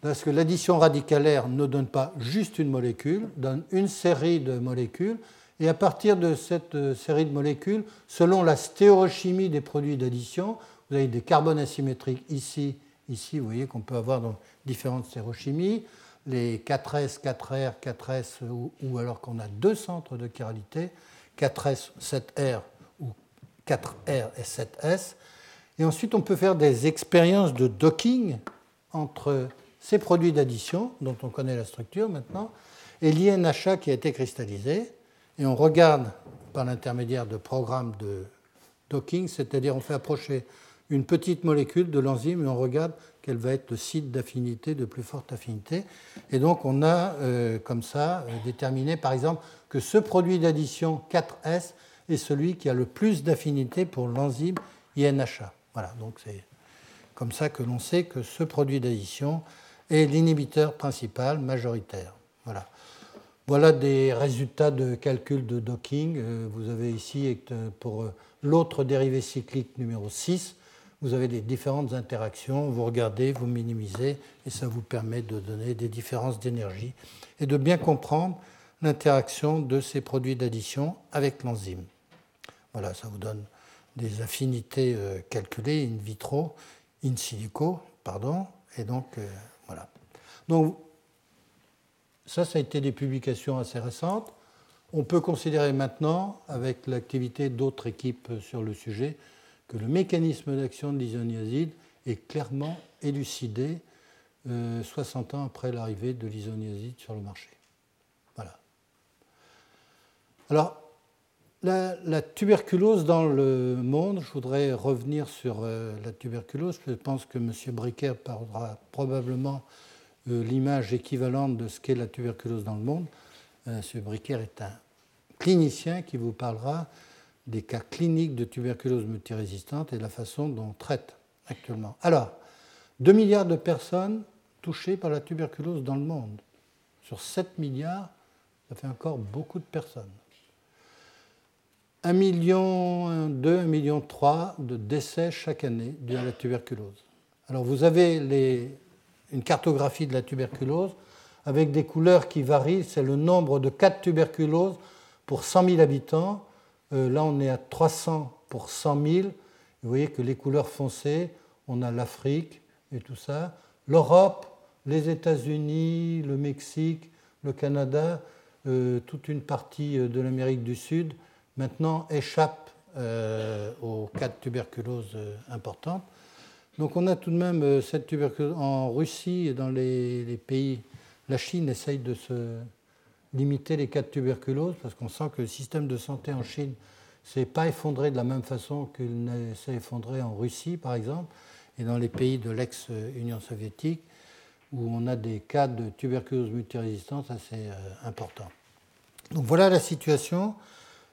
parce que l'addition radicalaire ne donne pas juste une molécule, donne une série de molécules, et à partir de cette euh, série de molécules, selon la stéréochimie des produits d'addition, vous avez des carbones asymétriques ici, ici, vous voyez qu'on peut avoir différentes stéréochimies, les 4S, 4R, 4S, ou, alors qu'on a deux centres de chiralité, 4S, 7R ou 4R et 7S. Et ensuite, on peut faire des expériences de docking entre ces produits d'addition, dont on connaît la structure maintenant, et l'INHA qui a été cristallisé. Et on regarde par l'intermédiaire de programmes de docking, c'est-à-dire on fait approcher une petite molécule de l'enzyme et on regarde quel va être le site d'affinité de plus forte affinité. Et donc on a euh, comme ça euh, déterminé par exemple que ce produit d'addition 4S est celui qui a le plus d'affinité pour l'enzyme INHA. Voilà, donc c'est comme ça que l'on sait que ce produit d'addition et l'inhibiteur principal majoritaire. Voilà. Voilà des résultats de calcul de docking. Euh, vous avez ici, pour l'autre dérivé cyclique numéro 6, vous avez des différentes interactions. Vous regardez, vous minimisez, et ça vous permet de donner des différences d'énergie et de bien comprendre l'interaction de ces produits d'addition avec l'enzyme. Voilà, ça vous donne des affinités calculées in vitro, in silico, pardon, et donc voilà. Donc, ça, ça a été des publications assez récentes. On peut considérer maintenant, avec l'activité d'autres équipes sur le sujet, que le mécanisme d'action de l'isoniazide est clairement élucidé 60 euh, ans après l'arrivée de l'isoniazide sur le marché. Voilà. Alors, la, tuberculose dans le monde, je voudrais revenir sur euh, la tuberculose. Je pense que M. Briquet parlera probablement euh, l'image équivalente de ce qu'est la tuberculose dans le monde. Euh, M. Briquet est un clinicien qui vous parlera des cas cliniques de tuberculose multirésistante et de la façon dont on traite actuellement. Alors, 2 milliards de personnes touchées par la tuberculose dans le monde. Sur 7 milliards, ça fait encore beaucoup de personnes. 1 million 2, 1 million 3 de décès chaque année dû à la tuberculose. Alors vous avez une cartographie de la tuberculose avec des couleurs qui varient, c'est le nombre de cas de tuberculose pour 100 000 habitants. Euh, là on est à 300 pour 100 000. Vous voyez que les couleurs foncées, on a l'Afrique et tout ça. l'Europe, les États-Unis, le Mexique, le Canada, euh, toute une partie de l'Amérique du Sud maintenant échappe aux cas de tuberculose importante. Donc on a tout de même cette tuberculose en Russie et dans les pays. La Chine essaye de se limiter les cas de tuberculose parce qu'on sent que le système de santé en Chine s'est pas effondré de la même façon qu'il s'est effondré en Russie, par exemple, et dans les pays de l'ex-Union soviétique, où on a des cas de tuberculose multirésistante assez euh, importants. Donc voilà la situation.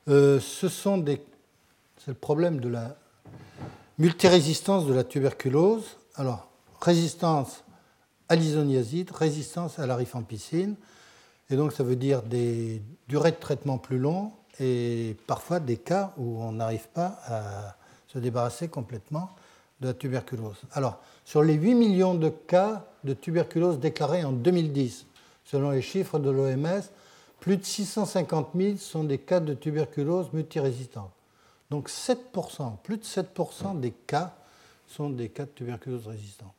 Euh, ce sont des, c'est le problème de la multirésistance de la tuberculose. Alors, résistance à l'isoniazide, résistance à la rifampicine. Et donc, ça veut dire des durées de traitement plus longues et parfois des cas où on n'arrive pas à se débarrasser complètement de la tuberculose. Alors, sur les 8 millions de cas de tuberculose déclarés en 2010, selon les chiffres de l'OMS, plus de 650 000 sont des cas de tuberculose multirésistante. Donc 7%, plus de 7% des cas sont des cas de tuberculose résistante.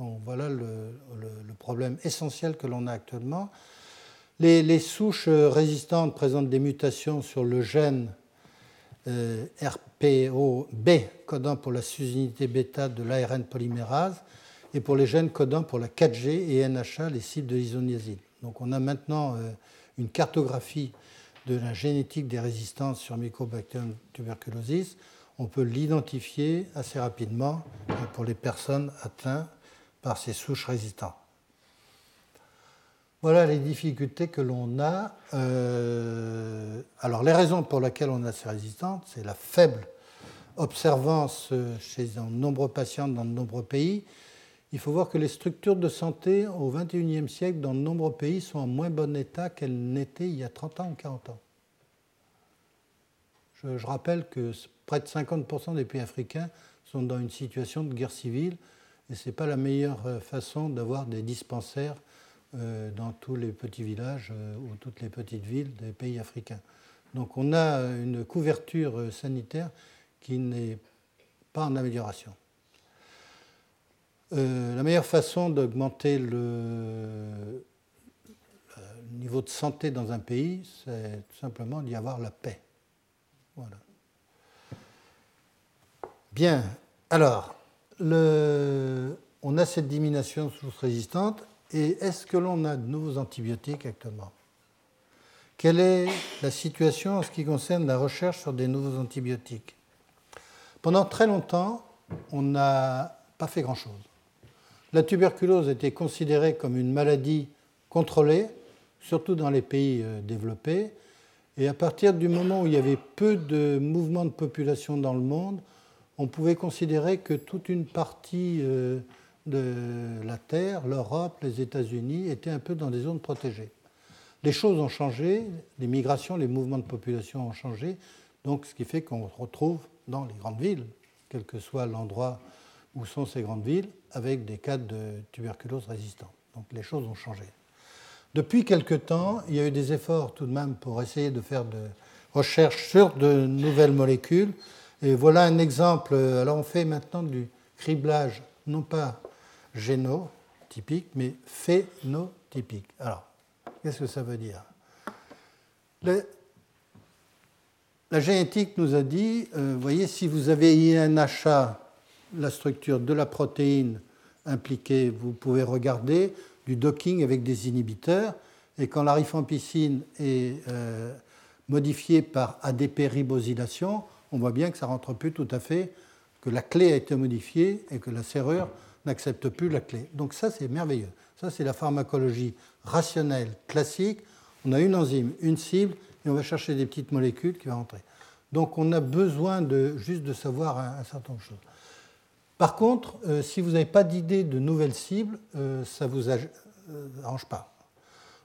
Donc voilà le problème essentiel que l'on a actuellement. Les, souches résistantes présentent des mutations sur le gène euh, RPO-B, codant pour la susinité bêta de l'ARN polymérase, et pour les gènes codant pour la 4G et NHA, les cibles de l'isoniazide. Donc on a maintenant euh, une cartographie de la génétique des résistances sur Mycobacterium tuberculosis. On peut l'identifier assez rapidement pour les personnes atteintes par ces souches résistantes. Voilà les difficultés que l'on a. Euh, alors les raisons pour lesquelles on a ces résistances, c'est la faible observance chez de nombreux patients dans de nombreux pays. Il faut voir que les structures de santé au XXIe siècle dans de nombreux pays sont en moins bon état qu'elles n'étaient il y a 30 ans ou 40 ans. Je, je rappelle que près de 50% des pays africains sont dans une situation de guerre civile et ce n'est pas la meilleure euh, façon d'avoir des dispensaires dans tous les petits villages euh, ou toutes les petites villes des pays africains. Donc on a une couverture euh, sanitaire qui n'est pas en amélioration. la meilleure façon d'augmenter le, niveau de santé dans un pays, c'est tout simplement d'y avoir la paix. Voilà. Bien, alors, on a cette diminution sous résistante et est-ce que l'on a de nouveaux antibiotiques actuellement? Quelle est la situation en ce qui concerne la recherche sur des nouveaux antibiotiques? Pendant très longtemps, on n'a pas fait grand-chose. La tuberculose était considérée comme une maladie contrôlée, surtout dans les pays euh, développés. Et à partir du moment où il y avait peu de mouvements de population dans le monde, on pouvait considérer que toute une partie euh, de la Terre, l'Europe, les États-Unis étaient un peu dans des zones protégées. Les choses ont changé, les migrations, les mouvements de population ont changé, donc ce qui fait qu'on se retrouve dans les grandes villes, quel que soit l'endroit où sont ces grandes villes, avec des cas de tuberculose résistante. Donc les choses ont changé. Depuis quelque temps, il y a eu des efforts tout de même pour essayer de faire de recherches sur de nouvelles molécules. Et voilà un exemple. Alors on fait maintenant du criblage, non pas génotypique, mais phénotypique. Alors, qu'est-ce que ça veut dire? La génétique nous a dit, euh, vous voyez, si vous avez achat, la structure de la protéine impliquée, vous pouvez regarder du docking avec des inhibiteurs, et quand la rifampicine est euh, modifiée par ADP ribosylation, on voit bien que ça rentre plus tout à fait, que la clé a été modifiée et que la serrure n'accepte plus la clé. Donc ça, c'est merveilleux. Ça, c'est la pharmacologie rationnelle classique. On a une enzyme, une cible, et on va chercher des petites molécules qui vont rentrer. Donc on a besoin de, juste de savoir un, certain nombre de choses. Par contre, euh, si vous n'avez pas d'idée de nouvelles cibles, euh, ça ne vous euh, arrange pas.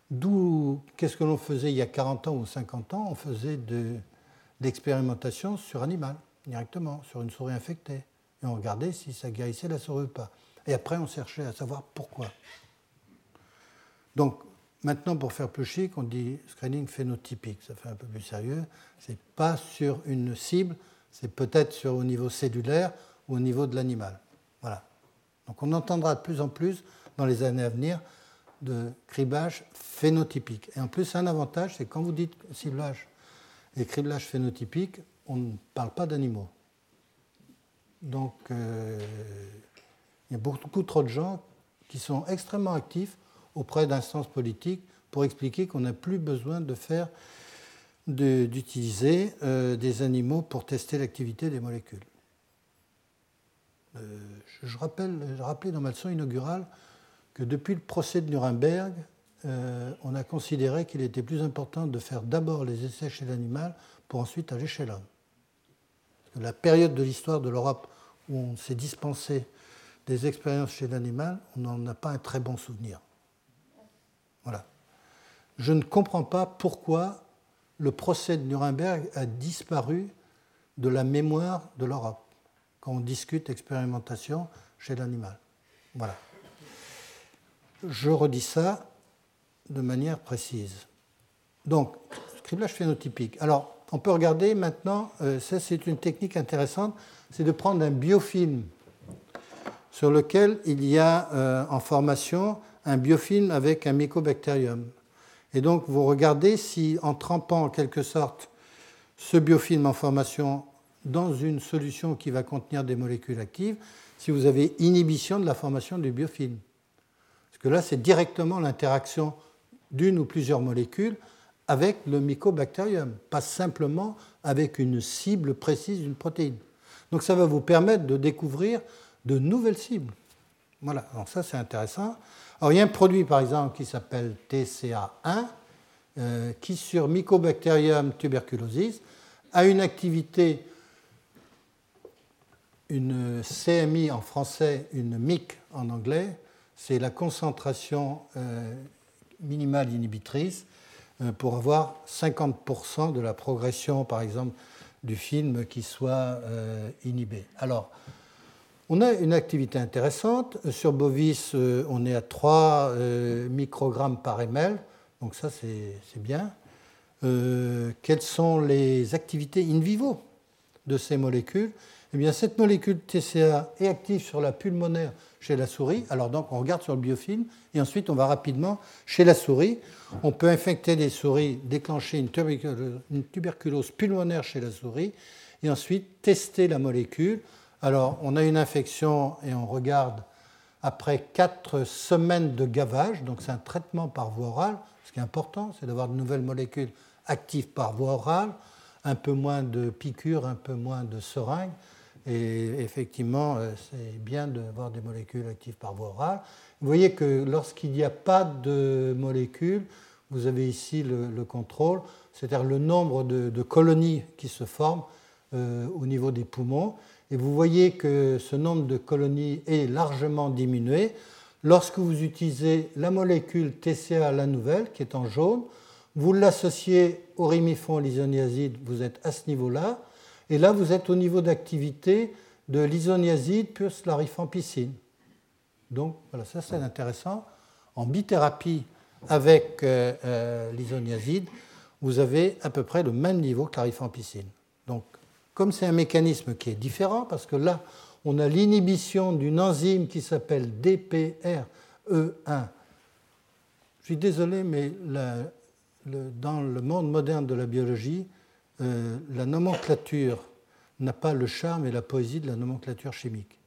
D'où, qu'est-ce que l'on faisait il y a 40 ans ou 50 ans? On faisait de, l'expérimentation sur animal, directement, sur une souris infectée. Et on regardait si ça guérissait la souris ou pas. Et après, on cherchait à savoir pourquoi. Donc, maintenant, pour faire plus chic, on dit screening phénotypique. Ça fait un peu plus sérieux. Ce n'est pas sur une cible, c'est peut-être sur au niveau cellulaire ou au niveau de l'animal. Voilà. Donc, on entendra de plus en plus dans les années à venir de criblage phénotypique. Et en plus, un avantage, c'est quand vous dites ciblage et criblage phénotypique, on ne parle pas d'animaux. Donc, euh, il y a beaucoup trop de gens qui sont extrêmement actifs auprès d'instances politiques pour expliquer qu'on n'a plus besoin de faire d'utiliser euh, des animaux pour tester l'activité des molécules. Euh, je, rappelle, rappelais dans ma leçon inaugurale que depuis le procès de Nuremberg, euh, on a considéré qu'il était plus important de faire d'abord les essais chez l'animal pour ensuite aller chez l'homme. La période de l'histoire de l'Europe où on s'est dispensé des expériences chez l'animal, on n'en a pas un très bon souvenir. Voilà. Je ne comprends pas pourquoi le procès de Nuremberg a disparu de la mémoire de l'Europe quand on discute expérimentation chez l'animal. Voilà. Je redis ça de manière précise. Donc, scriblage phénotypique. Alors, on peut regarder maintenant, euh, ça c'est une technique intéressante, c'est de prendre un biofilm sur lequel il y a euh, en formation un biofilm avec un mycobacterium. Et donc vous regardez si en trempant en quelque sorte ce biofilm en formation dans une solution qui va contenir des molécules actives, si vous avez inhibition de la formation du biofilm. Parce que là, c'est directement l'interaction d'une ou plusieurs molécules avec le mycobacterium, pas simplement avec une cible précise d'une protéine. Donc ça va vous permettre de découvrir de nouvelles cibles. Voilà, donc ça c'est intéressant. Alors il y a un produit par exemple qui s'appelle TCA1 euh, qui sur Mycobacterium tuberculosis a une activité, une CMI en français, une MIC en anglais, c'est la concentration euh, minimale inhibitrice euh, pour avoir 50% de la progression par exemple du film qui soit inhibé. Alors, on a une activité intéressante. Sur Bovis, euh, on est à 3 euh, microgrammes par ml, donc ça c'est bien. Euh, quelles sont les activités in vivo de ces molécules? Eh bien, cette molécule TCA est active sur la pulmonaire chez la souris. Alors donc, on regarde sur le biofilm et ensuite on va rapidement chez la souris. On peut infecter des souris, déclencher une tuberculose pulmonaire chez la souris et ensuite tester la molécule alors, on a une infection et on regarde après quatre semaines de gavage, donc c'est un traitement par voie orale. Ce qui est important, c'est d'avoir de nouvelles molécules actives par voie orale, un peu moins de piqûres, un peu moins de seringues. Et effectivement, euh, c'est bien d'avoir des molécules actives par voie orale. Vous voyez que lorsqu'il n'y a pas de molécules, vous avez ici le, contrôle, c'est-à-dire le nombre de, colonies qui se forment euh, au niveau des poumons. Et vous voyez que ce nombre de colonies est largement diminué lorsque vous utilisez la molécule TCA, la nouvelle, qui est en jaune. Vous l'associez au rimifon l'isoniazide, vous êtes à ce niveau-là. Et là, vous êtes au niveau d'activité de l'isoniazide plus la rifampicine. Donc, voilà, ça c'est intéressant. En bithérapie avec euh, euh, l'isoniazide, vous avez à peu près le même niveau que la rifampicine. Donc, comme c'est un mécanisme qui est différent, parce que là, on a l'inhibition d'une enzyme qui s'appelle DPRE1. Je suis désolé, mais dans le monde moderne de la biologie, euh, la nomenclature n'a pas le charme et la poésie de la nomenclature chimique,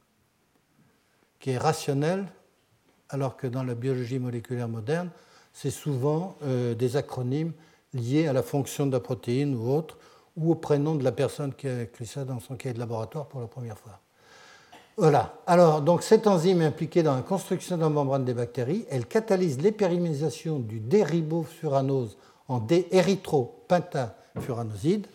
qui est rationnelle, alors que dans la biologie moléculaire moderne, c'est souvent euh, des acronymes liés à la fonction de la protéine ou autre, ou au prénom de la personne qui a écrit ça dans son cahier de laboratoire pour la première fois. Voilà. Alors, donc, cette enzyme est impliquée dans la construction de la membrane des bactéries. Elle catalyse l'épérimérisation du déribofuranose en déérythropentafuranoside.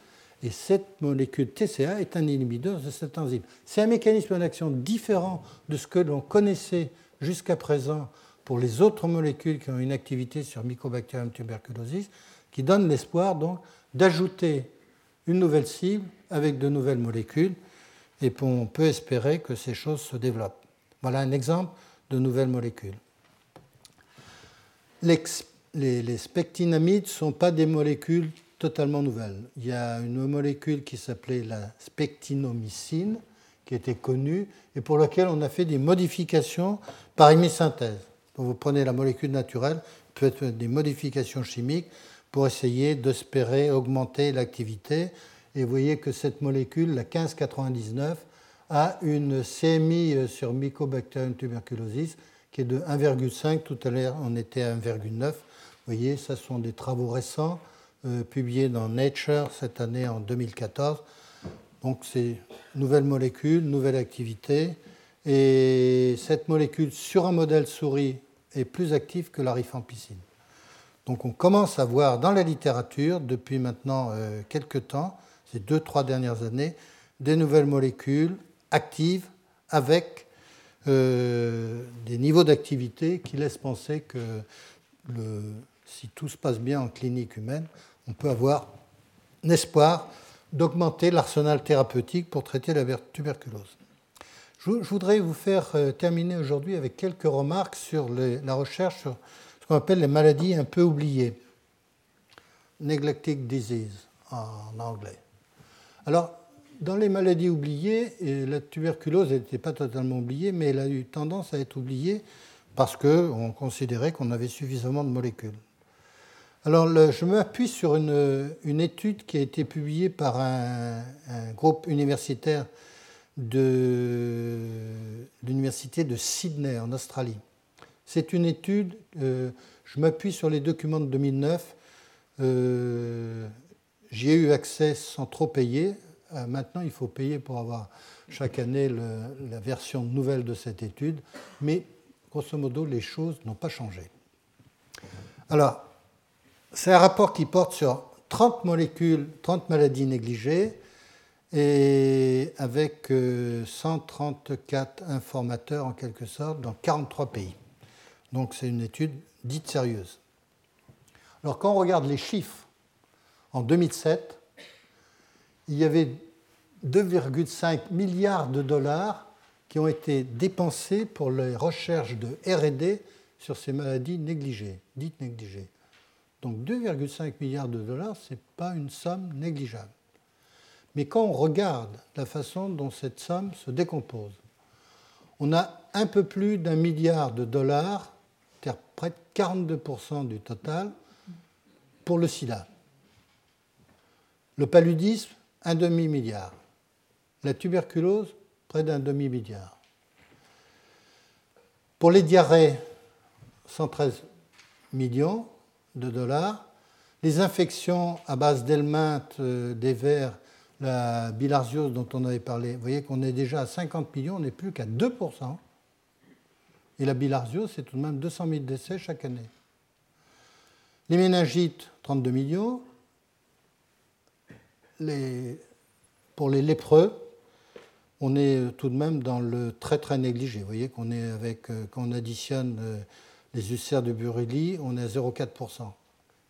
Et cette molécule TCA est un inhibiteur de cette enzyme. C'est un mécanisme d'action différent de ce que l'on connaissait jusqu'à présent pour les autres molécules qui ont une activité sur Mycobacterium tuberculosis, qui donne l'espoir donc d'ajouter une nouvelle cible avec de nouvelles molécules et on peut espérer que ces choses se développent. Voilà un exemple de nouvelles molécules. Les, spectinamides ne sont pas des molécules totalement nouvelles. Il y a une molécule qui s'appelait la spectinomycine, qui était connue et pour laquelle on a fait des modifications par hémisynthèse. Donc vous prenez la molécule naturelle, peut être des modifications chimiques pour essayer d'espérer augmenter l'activité. Et vous voyez que cette molécule, la 1599, a une CMI sur Mycobacterium tuberculosis qui est de 1,5. Tout à l'heure, on était à 1,9. Vous voyez, ce sont des travaux récents euh, publiés dans Nature cette année en 2014. Donc c'est nouvelle molécule, nouvelle activité. Et cette molécule sur un modèle souris est plus active que la rifampicine. Donc on commence à voir dans la littérature, depuis maintenant euh, quelques temps, ces deux, trois dernières années, des nouvelles molécules actives avec euh, des niveaux d'activité qui laissent penser que si tout se passe bien en clinique humaine, on peut avoir un espoir d'augmenter l'arsenal thérapeutique pour traiter la tuberculose. Je voudrais vous faire euh, terminer aujourd'hui avec quelques remarques sur la recherche ce qu'on appelle les maladies un peu oubliées, neglected disease en anglais. Alors, dans les maladies oubliées, la tuberculose n'était pas totalement oubliée, mais elle a eu tendance à être oubliée parce qu'on considérait qu'on avait suffisamment de molécules. Alors, je m'appuie sur une, étude qui a été publiée par un, groupe universitaire de l'Université de Sydney en Australie. C'est une étude, euh, je m'appuie sur les documents de 2009. Euh, j'y ai eu accès sans trop payer. Euh, maintenant, il faut payer pour avoir chaque année la version nouvelle de cette étude. Mais grosso modo, les choses n'ont pas changé. Alors, c'est un rapport qui porte sur 30 molécules, 30 maladies négligées, et avec 134 euh, informateurs en quelque sorte dans 43 pays. Donc c'est une étude dite sérieuse. Alors quand on regarde les chiffres, en 2007, il y avait 2,5 milliards de dollars qui ont été dépensés pour les recherches de RD sur ces maladies négligées, dites négligées. Donc 2,5 milliards de dollars, ce n'est pas une somme négligeable. Mais quand on regarde la façon dont cette somme se décompose, on a un peu plus d'un milliard de dollars, c'est-à-dire près de 42% du total, pour le sida. Le paludisme, un demi-milliard. La tuberculose, près d'un demi-milliard. Pour les diarrhées, 113 millions de dollars. Les infections à base d'helminthe, euh, des vers, la bilharziose dont on avait parlé, vous voyez qu'on est déjà à 50 millions, on n'est plus qu'à 2%. Et la bilharziose, c'est tout de même 200 000 décès chaque année. Les méningites, 32 millions. pour les lépreux, on est tout de même dans le très très négligé. Vous voyez qu'on est avec, euh, quand on additionne euh, les ulcères de Buruli, on est à 0,4%.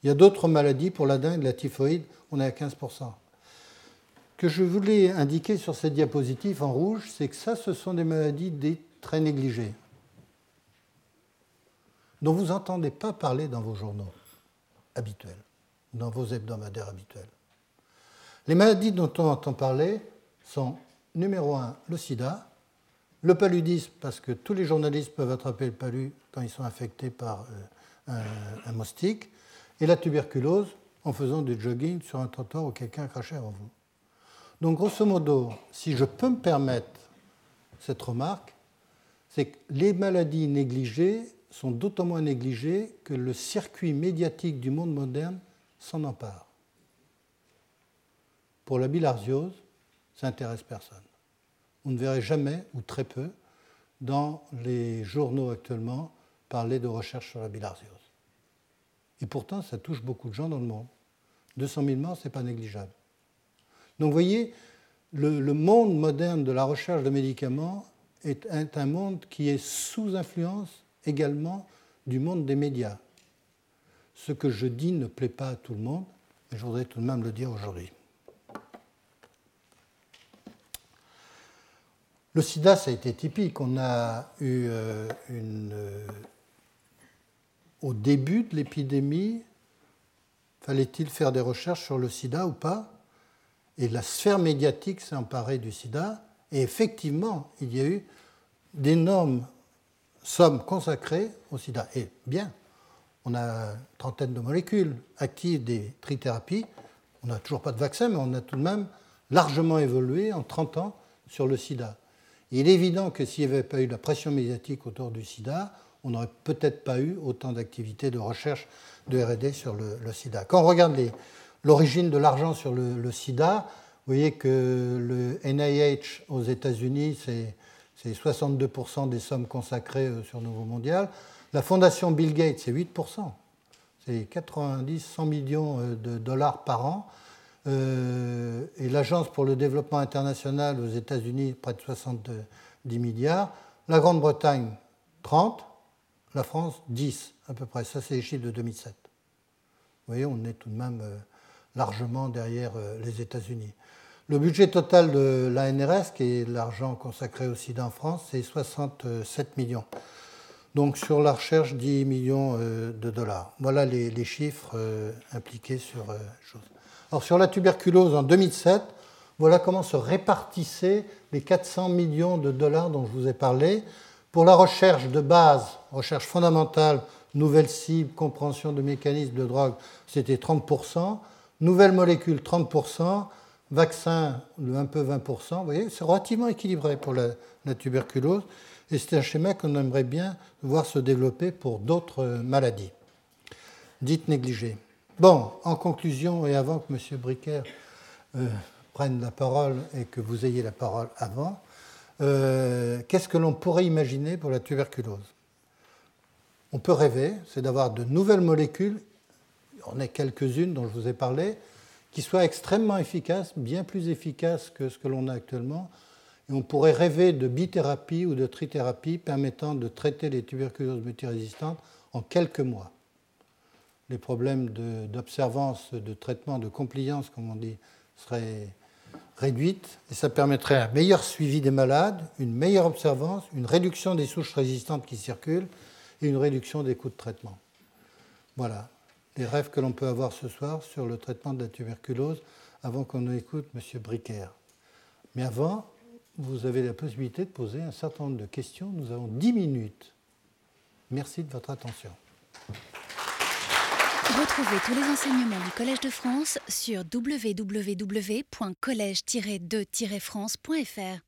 Il y a d'autres maladies, pour la dingue, la typhoïde, on est à 15%. Ce que je voulais indiquer sur cette diapositive en rouge, c'est que ça, ce sont des maladies très négligées, dont vous n'entendez pas parler dans vos journaux habituels, dans vos hebdomadaires habituels. Les maladies dont on entend parler sont, numéro un, le sida, le paludisme, parce que tous les journalistes peuvent attraper le palud quand ils sont infectés par euh, un, moustique, et la tuberculose en faisant du jogging sur un trottoir où quelqu'un crachait avant vous. Donc, grosso modo, si je peux me permettre cette remarque, c'est que les maladies négligées sont d'autant moins négligées que le circuit médiatique du monde moderne s'en empare. Pour la bilharziose, ça n'intéresse personne vous ne verrez jamais, ou très peu, dans les journaux actuellement, parler de recherche sur la bilharziose. Et pourtant, ça touche beaucoup de gens dans le monde. 200 000 morts, ce n'est pas négligeable. Donc vous voyez, le, monde moderne de la recherche de médicaments est un monde qui est sous influence également du monde des médias. Ce que je dis ne plaît pas à tout le monde, mais je voudrais tout de même le dire aujourd'hui. Le sida, ça a été typique. On a eu euh, une. Euh, au début de l'épidémie, fallait-il faire des recherches sur le sida ou pas? Et la sphère médiatique s'est emparée du sida. Et effectivement, il y a eu d'énormes sommes consacrées au sida. Et bien, on a une trentaine de molécules actives des trithérapies. On n'a toujours pas de vaccin, mais on a tout de même largement évolué en 30 ans sur le sida. il est évident que s'il n'y avait pas eu la pression médiatique autour du sida, on n'aurait peut-être pas eu autant d'activités de recherche de RD sur le, sida. Quand on regarde l'origine de l'argent sur le, sida, vous voyez que le NIH aux États-Unis, c'est 62% des sommes consacrées euh, sur Nouveau Mondial. La fondation Bill Gates, c'est 8%. C'est 90, 100 millions euh, de dollars par an. Euh, et l'Agence pour le développement international aux États-Unis, près de 70 milliards. La Grande-Bretagne, 30. La France, 10 à peu près. Ça, c'est les chiffres de 2007. Vous voyez, on est tout de même largement derrière les États-Unis. Le budget total de l'ANRS, qui est l'argent consacré au sida en France, c'est 67 millions. Donc sur la recherche, 10 millions euh, de dollars. Voilà les, chiffres euh, impliqués sur euh, chose. Alors sur la tuberculose en 2007, voilà comment se répartissaient les 400 millions de dollars dont je vous ai parlé. Pour la recherche de base, recherche fondamentale, nouvelles cibles, compréhension de mécanismes de drogue, c'était 30%. Nouvelles molécules, 30% vaccin de un peu 20%, vous voyez, c'est relativement équilibré pour la, tuberculose. Et c'est un schéma qu'on aimerait bien voir se développer pour d'autres maladies, dites négligées. Bon, en conclusion, et avant que M. Bricker euh, prenne la parole et que vous ayez la parole avant, euh, qu'est-ce que l'on pourrait imaginer pour la tuberculose? On peut rêver, c'est d'avoir de nouvelles molécules, on a quelques-unes dont je vous ai parlé, soit extrêmement efficace, bien plus efficace que ce que l'on a actuellement. On pourrait rêver de bithérapie ou de trithérapie permettant de traiter les tuberculoses multirésistantes en quelques mois. Les problèmes d'observance, de, de, traitement, de compliance, comme on dit, seraient réduits et ça permettrait un meilleur suivi des malades, une meilleure observance, une réduction des souches résistantes qui circulent et une réduction des coûts de traitement. Voilà les rêves que l'on peut avoir ce soir sur le traitement de la tuberculose avant qu'on écoute M. Bricker. Mais avant, vous avez la possibilité de poser un certain nombre de questions. Nous avons 10 minutes. Merci de votre attention. Retrouvez tous les enseignements du Collège de France sur www.colège-2-france.fr.